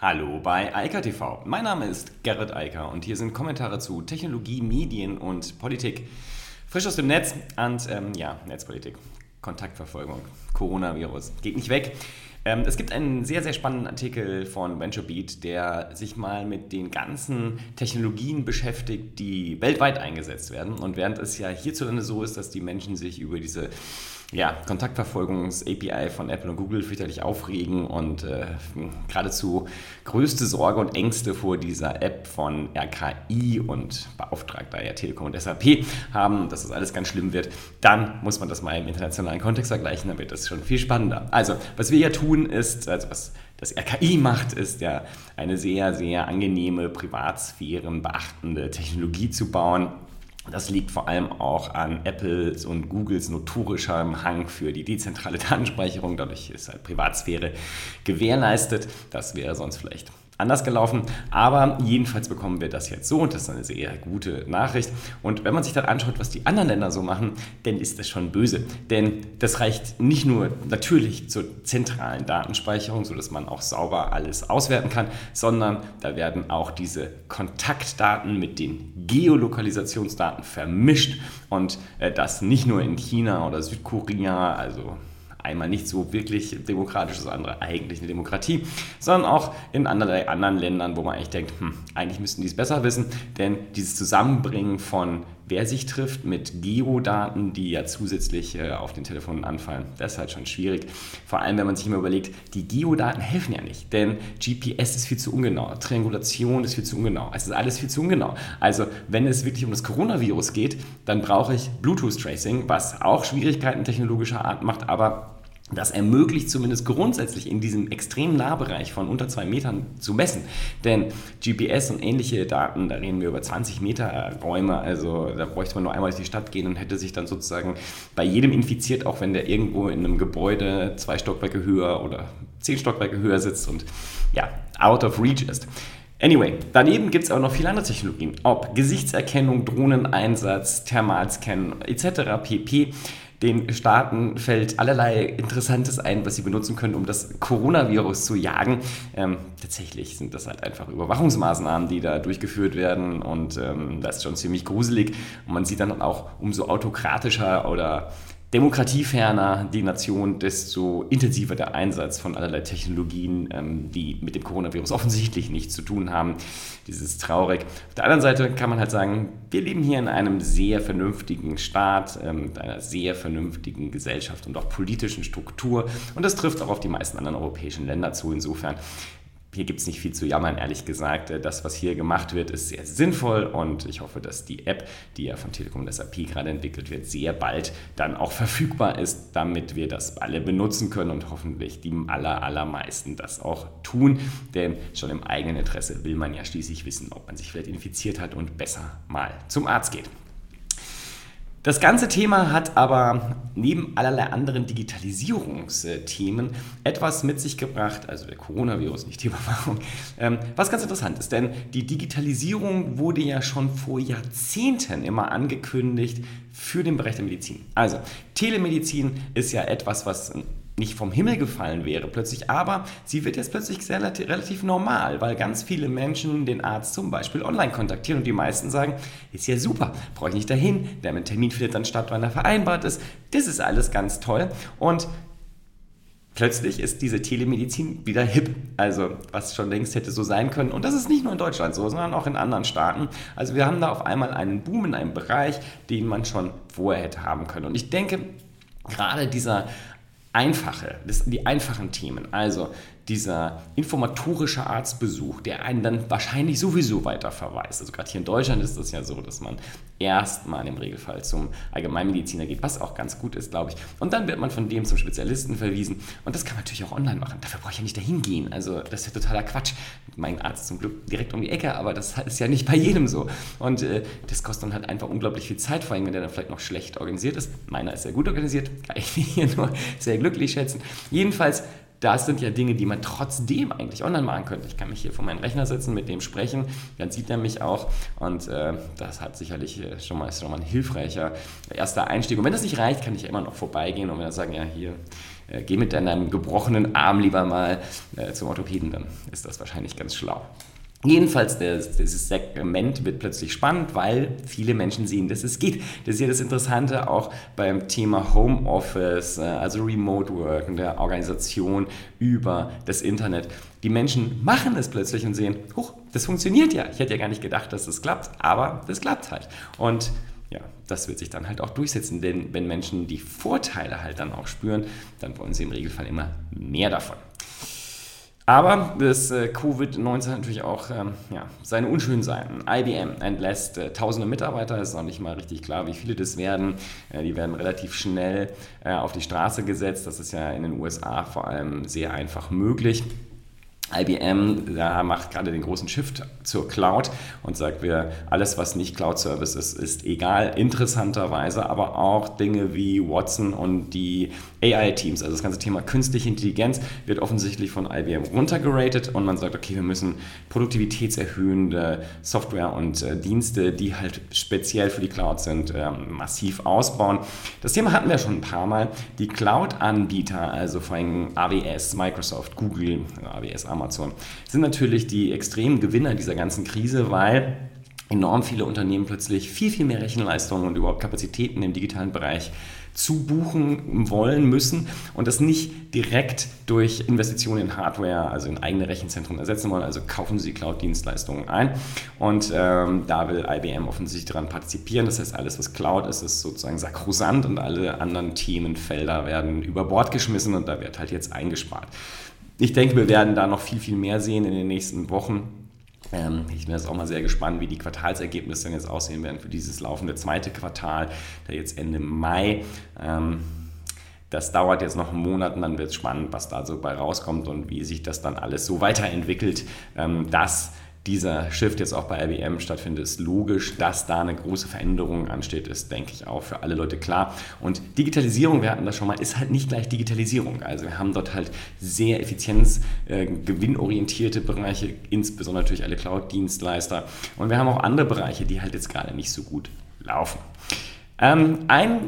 Hallo bei Eika TV. Mein Name ist Gerrit Eiker und hier sind Kommentare zu Technologie, Medien und Politik. Frisch aus dem Netz und ähm, ja, Netzpolitik, Kontaktverfolgung, Coronavirus. Geht nicht weg. Ähm, es gibt einen sehr, sehr spannenden Artikel von VentureBeat, der sich mal mit den ganzen Technologien beschäftigt, die weltweit eingesetzt werden. Und während es ja hierzulande so ist, dass die Menschen sich über diese ja, Kontaktverfolgungs-API von Apple und Google fürchterlich aufregen und äh, geradezu größte Sorge und Ängste vor dieser App von RKI und Beauftragter ja Telekom und SAP haben, dass das alles ganz schlimm wird, dann muss man das mal im internationalen Kontext vergleichen, dann wird das schon viel spannender. Also, was wir ja tun ist, also was das RKI macht, ist ja eine sehr, sehr angenehme, Privatsphären beachtende Technologie zu bauen, das liegt vor allem auch an Apples und Googles notorischem Hang für die dezentrale Datenspeicherung. Dadurch ist halt Privatsphäre gewährleistet. Das wäre sonst vielleicht anders gelaufen. Aber jedenfalls bekommen wir das jetzt so und das ist eine sehr gute Nachricht. Und wenn man sich dann anschaut, was die anderen Länder so machen, dann ist das schon böse. Denn das reicht nicht nur natürlich zur zentralen Datenspeicherung, sodass man auch sauber alles auswerten kann, sondern da werden auch diese Kontaktdaten mit den Geolokalisationsdaten vermischt und äh, das nicht nur in China oder Südkorea, also einmal nicht so wirklich demokratisch, das andere eigentlich eine Demokratie, sondern auch in anderlei anderen Ländern, wo man eigentlich denkt, hm, eigentlich müssten die es besser wissen, denn dieses Zusammenbringen von wer sich trifft mit Geodaten, die ja zusätzlich äh, auf den Telefonen anfallen, das ist halt schon schwierig. Vor allem, wenn man sich immer überlegt, die Geodaten helfen ja nicht, denn GPS ist viel zu ungenau, Triangulation ist viel zu ungenau, es ist alles viel zu ungenau. Also, wenn es wirklich um das Coronavirus geht, dann brauche ich Bluetooth-Tracing, was auch Schwierigkeiten technologischer Art macht, aber das ermöglicht zumindest grundsätzlich in diesem extremen Nahbereich von unter zwei Metern zu messen. Denn GPS und ähnliche Daten, da reden wir über 20 Meter Räume, also da bräuchte man nur einmal durch die Stadt gehen und hätte sich dann sozusagen bei jedem infiziert, auch wenn der irgendwo in einem Gebäude zwei Stockwerke höher oder zehn Stockwerke höher sitzt und ja, out of reach ist. Anyway, daneben gibt es auch noch viele andere Technologien, ob Gesichtserkennung, Drohneneinsatz, Thermalscan etc. pp den Staaten fällt allerlei Interessantes ein, was sie benutzen können, um das Coronavirus zu jagen. Ähm, tatsächlich sind das halt einfach Überwachungsmaßnahmen, die da durchgeführt werden und ähm, das ist schon ziemlich gruselig. Und man sieht dann auch umso autokratischer oder demokratieferner die Nation, desto intensiver der Einsatz von allerlei Technologien, ähm, die mit dem Coronavirus offensichtlich nichts zu tun haben. Das ist traurig. Auf der anderen Seite kann man halt sagen, wir leben hier in einem sehr vernünftigen Staat, ähm, mit einer sehr vernünftigen Gesellschaft und auch politischen Struktur. Und das trifft auch auf die meisten anderen europäischen Länder zu. Insofern hier gibt es nicht viel zu jammern, ehrlich gesagt. Äh, das, was hier gemacht wird, ist sehr sinnvoll und ich hoffe, dass die App, die ja von Telekom und SAP gerade entwickelt wird, sehr bald dann auch verfügbar ist, damit wir das alle benutzen können und hoffentlich die aller, allermeisten das auch tun. Denn schon im eigenen Interesse will man ja schließlich wissen, ob man sich vielleicht infiziert hat und besser mal zum Arzt geht. Das ganze Thema hat aber neben allerlei anderen Digitalisierungsthemen etwas mit sich gebracht, also der Coronavirus, nicht die Überwachung, ähm, was ganz interessant ist, denn die Digitalisierung wurde ja schon vor Jahrzehnten immer angekündigt für den Bereich der Medizin. Also Telemedizin ist ja etwas, was nicht vom Himmel gefallen wäre plötzlich, aber sie wird jetzt plötzlich relativ normal, weil ganz viele Menschen den Arzt zum Beispiel online kontaktieren und die meisten sagen, ist ja super, brauche ich nicht dahin, der Termin findet dann statt, wann er vereinbart ist, das ist alles ganz toll und plötzlich ist diese Telemedizin wieder hip, also was schon längst hätte so sein können. Und das ist nicht nur in Deutschland so, sondern auch in anderen Staaten, also wir haben da auf einmal einen Boom in einem Bereich, den man schon vorher hätte haben können. Und ich denke, gerade dieser einfache, das, die einfachen Themen. Also dieser informatorische Arztbesuch, der einen dann wahrscheinlich sowieso weiter verweist. Also gerade hier in Deutschland ist das ja so, dass man erstmal im Regelfall zum Allgemeinmediziner geht, was auch ganz gut ist, glaube ich. Und dann wird man von dem zum Spezialisten verwiesen. Und das kann man natürlich auch online machen. Dafür brauche ich ja nicht dahin gehen. Also das ist ja totaler Quatsch. Mein Arzt zum Glück direkt um die Ecke, aber das ist ja nicht bei jedem so. Und äh, das kostet dann halt einfach unglaublich viel Zeit, vor allem wenn der dann vielleicht noch schlecht organisiert ist. Meiner ist sehr gut organisiert, kann ich hier nur sehr glücklich schätzen. Jedenfalls das sind ja Dinge, die man trotzdem eigentlich online machen könnte. Ich kann mich hier vor meinen Rechner setzen, mit dem sprechen, dann sieht er mich auch und äh, das hat sicherlich äh, schon mal, ist schon mal ein hilfreicher erster Einstieg. Und wenn das nicht reicht, kann ich ja immer noch vorbeigehen und er sagen, ja hier, äh, geh mit deinem gebrochenen Arm lieber mal äh, zum Orthopäden, dann ist das wahrscheinlich ganz schlau. Jedenfalls, dieses Segment wird plötzlich spannend, weil viele Menschen sehen, dass es geht. Das ist ja das Interessante auch beim Thema Homeoffice, äh, also Remote Work und der Organisation über das Internet. Die Menschen machen es plötzlich und sehen, huch, das funktioniert ja. Ich hätte ja gar nicht gedacht, dass das klappt, aber das klappt halt. Und ja, das wird sich dann halt auch durchsetzen, denn wenn Menschen die Vorteile halt dann auch spüren, dann wollen sie im Regelfall immer mehr davon. Aber das äh, Covid-19 hat natürlich auch ähm, ja, seine unschönen Seiten. IBM entlässt äh, tausende Mitarbeiter, ist noch nicht mal richtig klar, wie viele das werden. Äh, die werden relativ schnell äh, auf die Straße gesetzt. Das ist ja in den USA vor allem sehr einfach möglich. IBM da macht gerade den großen Shift zur Cloud und sagt, wir alles, was nicht Cloud-Service ist, ist egal. Interessanterweise aber auch Dinge wie Watson und die AI-Teams, also das ganze Thema künstliche Intelligenz, wird offensichtlich von IBM runtergeratet und man sagt, okay, wir müssen produktivitätserhöhende Software und äh, Dienste, die halt speziell für die Cloud sind, äh, massiv ausbauen. Das Thema hatten wir schon ein paar Mal. Die Cloud-Anbieter, also vor allem AWS, Microsoft, Google, AWS, Amazon, sind natürlich die extremen Gewinner dieser ganzen Krise, weil enorm viele Unternehmen plötzlich viel, viel mehr Rechenleistungen und überhaupt Kapazitäten im digitalen Bereich zubuchen wollen müssen und das nicht direkt durch Investitionen in Hardware, also in eigene Rechenzentren ersetzen wollen. Also kaufen sie Cloud-Dienstleistungen ein und ähm, da will IBM offensichtlich daran partizipieren. Das heißt, alles, was Cloud ist, ist sozusagen sakrosant und alle anderen Themenfelder werden über Bord geschmissen und da wird halt jetzt eingespart. Ich denke, wir werden da noch viel, viel mehr sehen in den nächsten Wochen. Ähm, ich bin jetzt auch mal sehr gespannt, wie die Quartalsergebnisse dann jetzt aussehen werden für dieses laufende zweite Quartal, der jetzt Ende Mai. Ähm, das dauert jetzt noch einen Monat und dann wird es spannend, was da so bei rauskommt und wie sich das dann alles so weiterentwickelt. Ähm, das dieser Shift jetzt auch bei IBM stattfindet, ist logisch, dass da eine große Veränderung ansteht, ist, denke ich, auch für alle Leute klar. Und Digitalisierung, wir hatten das schon mal, ist halt nicht gleich Digitalisierung. Also wir haben dort halt sehr effizienz-, äh, Bereiche, insbesondere natürlich alle Cloud-Dienstleister. Und wir haben auch andere Bereiche, die halt jetzt gerade nicht so gut laufen. Ähm, ein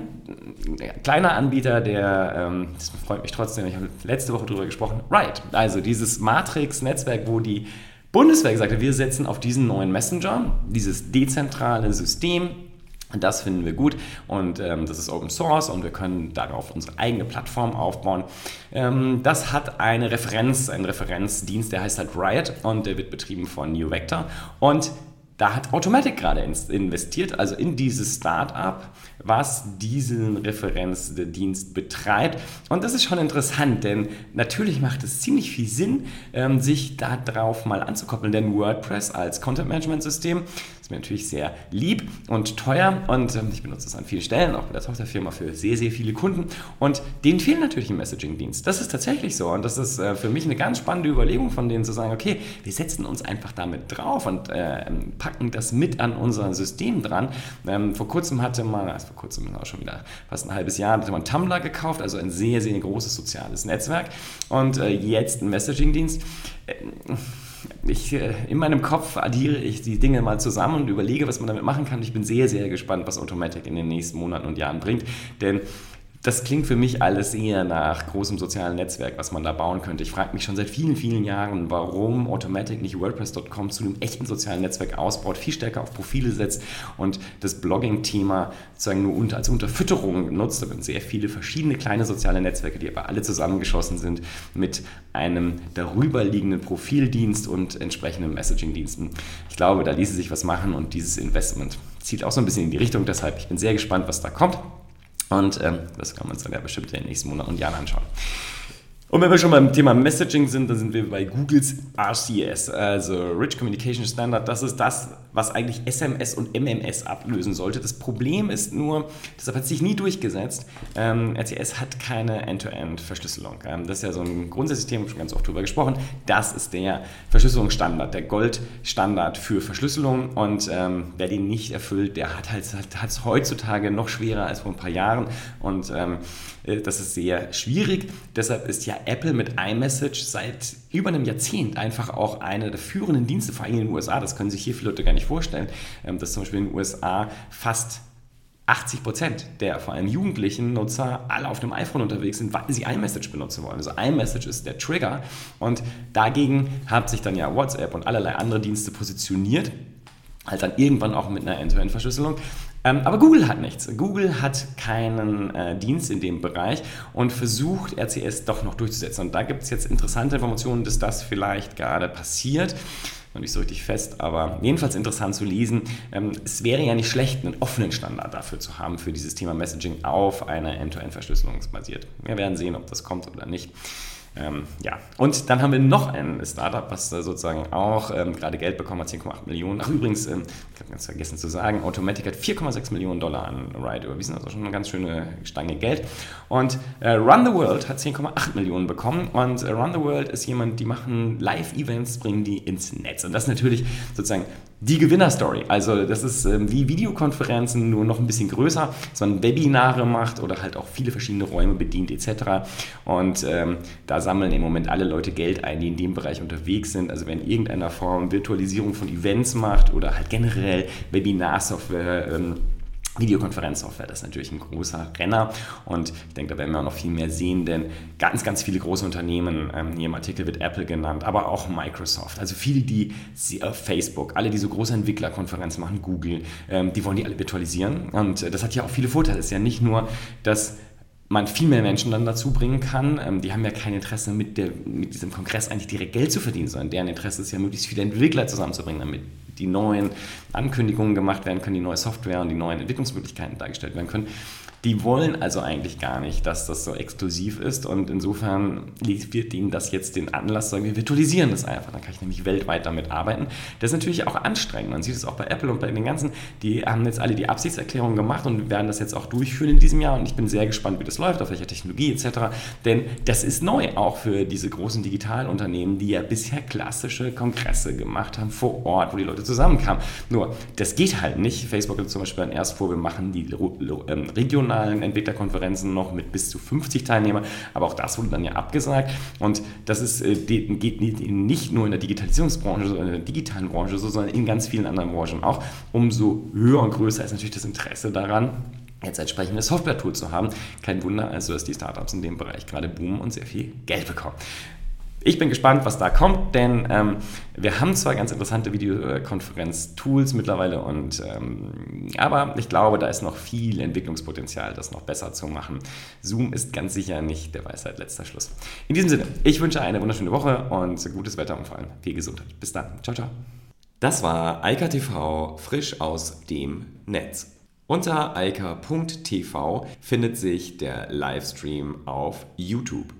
kleiner Anbieter, der, ähm, das freut mich trotzdem, ich habe letzte Woche darüber gesprochen, Riot. Also dieses Matrix-Netzwerk, wo die Bundeswehr gesagt hat, wir setzen auf diesen neuen Messenger, dieses dezentrale System. Das finden wir gut und ähm, das ist Open Source und wir können darauf unsere eigene Plattform aufbauen. Ähm, das hat eine Referenz, einen Referenzdienst, der heißt halt Riot und der wird betrieben von New Vector und da hat Automatic gerade investiert, also in dieses Startup, was diesen Referenzdienst betreibt. Und das ist schon interessant, denn natürlich macht es ziemlich viel Sinn, ähm, sich darauf mal anzukoppeln, denn WordPress als Content-Management-System mir natürlich sehr lieb und teuer und ähm, ich benutze es an vielen Stellen, auch bei der Tochterfirma für sehr, sehr viele Kunden und denen fehlt natürlich ein Messaging-Dienst. Das ist tatsächlich so und das ist äh, für mich eine ganz spannende Überlegung von denen zu sagen, okay, wir setzen uns einfach damit drauf und äh, packen das mit an unser System dran. Ähm, vor kurzem hatte man, also vor kurzem auch schon wieder fast ein halbes Jahr, hatte man Tumblr gekauft, also ein sehr, sehr großes soziales Netzwerk und äh, jetzt ein Messaging-Dienst. Ich, äh, in meinem Kopf addiere ich die Dinge mal zusammen und überlege, was man damit machen kann. Ich bin sehr, sehr gespannt, was Automatic in den nächsten Monaten und Jahren bringt. Denn das klingt für mich alles eher nach großem sozialen Netzwerk, was man da bauen könnte. Ich frage mich schon seit vielen, vielen Jahren, warum Automatic nicht WordPress.com zu einem echten sozialen Netzwerk ausbaut, viel stärker auf Profile setzt und das Blogging-Thema sozusagen nur als Unterfütterung nutzt. Da sind sehr viele verschiedene kleine soziale Netzwerke, die aber alle zusammengeschossen sind mit einem darüberliegenden Profildienst und entsprechenden Messaging-Diensten. Ich glaube, da ließe sich was machen und dieses Investment zielt auch so ein bisschen in die Richtung. Deshalb, ich bin sehr gespannt, was da kommt. Und ähm, das kann man uns dann ja bestimmt in den nächsten Monaten und Jahren anschauen. Und wenn wir schon beim Thema Messaging sind, dann sind wir bei Googles RCS, also Rich Communication Standard. Das ist das, was eigentlich SMS und MMS ablösen sollte. Das Problem ist nur, deshalb hat es sich nie durchgesetzt, ähm, RCS hat keine End-to-End-Verschlüsselung. Ähm, das ist ja so ein Grundsystem, schon ganz oft drüber gesprochen. Das ist der Verschlüsselungsstandard, der Goldstandard für Verschlüsselung. Und ähm, wer den nicht erfüllt, der hat es halt, heutzutage noch schwerer als vor ein paar Jahren. Und ähm, äh, das ist sehr schwierig. Deshalb ist ja Apple mit iMessage seit über einem Jahrzehnt einfach auch einer der führenden Dienste, vor allem in den USA, das können sich hier viele Leute gar nicht vorstellen, ähm, dass zum Beispiel in den USA fast 80 Prozent der vor allem jugendlichen Nutzer alle auf dem iPhone unterwegs sind, weil sie iMessage benutzen wollen. Also iMessage ist der Trigger und dagegen haben sich dann ja WhatsApp und allerlei andere Dienste positioniert, halt dann irgendwann auch mit einer End-to-End-Verschlüsselung. Ähm, aber Google hat nichts. Google hat keinen äh, Dienst in dem Bereich und versucht RCS doch noch durchzusetzen. Und da gibt es jetzt interessante Informationen, dass das vielleicht gerade passiert noch nicht so richtig fest, aber jedenfalls interessant zu lesen. Ähm, es wäre ja nicht schlecht, einen offenen Standard dafür zu haben, für dieses Thema Messaging auf einer End-to-End-Verschlüsselung basiert. Wir werden sehen, ob das kommt oder nicht. Ähm, ja, und dann haben wir noch ein Startup, was äh, sozusagen auch ähm, gerade Geld bekommen hat, 10,8 Millionen. Ach, übrigens, ähm, ich habe ganz vergessen zu sagen, Automatic hat 4,6 Millionen Dollar an Ride überwiesen, also schon eine ganz schöne Stange Geld. Und äh, Run the World hat 10,8 Millionen bekommen. Und äh, Run the World ist jemand, die machen Live-Events, bringen die ins Netz. Und das ist natürlich sozusagen die Gewinnerstory. Also das ist ähm, wie Videokonferenzen, nur noch ein bisschen größer, dass man Webinare macht oder halt auch viele verschiedene Räume bedient etc. Und ähm, da sammeln im Moment alle Leute Geld ein, die in dem Bereich unterwegs sind. Also wer in irgendeiner Form Virtualisierung von Events macht oder halt generell Webinarsoftware ähm, Videokonferenzsoftware, das ist natürlich ein großer Renner. Und ich denke, da werden wir auch noch viel mehr sehen, denn ganz, ganz viele große Unternehmen, ähm, hier im Artikel wird Apple genannt, aber auch Microsoft, also viele, die äh, Facebook, alle, die so große Entwicklerkonferenzen machen, Google, ähm, die wollen die alle virtualisieren. Und äh, das hat ja auch viele Vorteile. Es ist ja nicht nur, dass man viel mehr Menschen dann dazu bringen kann. Ähm, die haben ja kein Interesse, mit, der, mit diesem Kongress eigentlich direkt Geld zu verdienen, sondern deren Interesse ist ja, möglichst viele Entwickler zusammenzubringen, damit die neuen Ankündigungen gemacht werden können, die neue Software und die neuen Entwicklungsmöglichkeiten dargestellt werden können. Die wollen also eigentlich gar nicht, dass das so exklusiv ist und insofern wird ihnen das jetzt den Anlass, sagen wir virtualisieren das einfach, dann kann ich nämlich weltweit damit arbeiten. Das ist natürlich auch anstrengend, man sieht es auch bei Apple und bei den ganzen, die haben jetzt alle die Absichtserklärung gemacht und werden das jetzt auch durchführen in diesem Jahr und ich bin sehr gespannt, wie das läuft, auf welcher Technologie etc., denn das ist neu auch für diese großen Digitalunternehmen, die ja bisher klassische Kongresse gemacht haben vor Ort, wo die Leute zusammenkamen. Nur, das geht halt nicht. Facebook hat zum Beispiel erst vor, wir machen die ähm, regionalen Entwicklerkonferenzen noch mit bis zu 50 Teilnehmern, aber auch das wurde dann ja abgesagt. Und das ist, äh, geht nicht nur in der Digitalisierungsbranche, sondern in der digitalen Branche so, sondern in ganz vielen anderen Branchen auch. Umso höher und größer ist natürlich das Interesse daran, jetzt entsprechende Software-Tool zu haben. Kein Wunder also, dass die Startups in dem Bereich gerade boomen und sehr viel Geld bekommen. Ich bin gespannt, was da kommt, denn ähm, wir haben zwar ganz interessante Videokonferenz-Tools mittlerweile, und, ähm, aber ich glaube, da ist noch viel Entwicklungspotenzial, das noch besser zu machen. Zoom ist ganz sicher nicht der Weisheit letzter Schluss. In diesem Sinne, ich wünsche eine wunderschöne Woche und gutes Wetter und vor allem viel Gesundheit. Bis dann. Ciao, ciao. Das war Eika TV frisch aus dem Netz. Unter eika.tv findet sich der Livestream auf YouTube.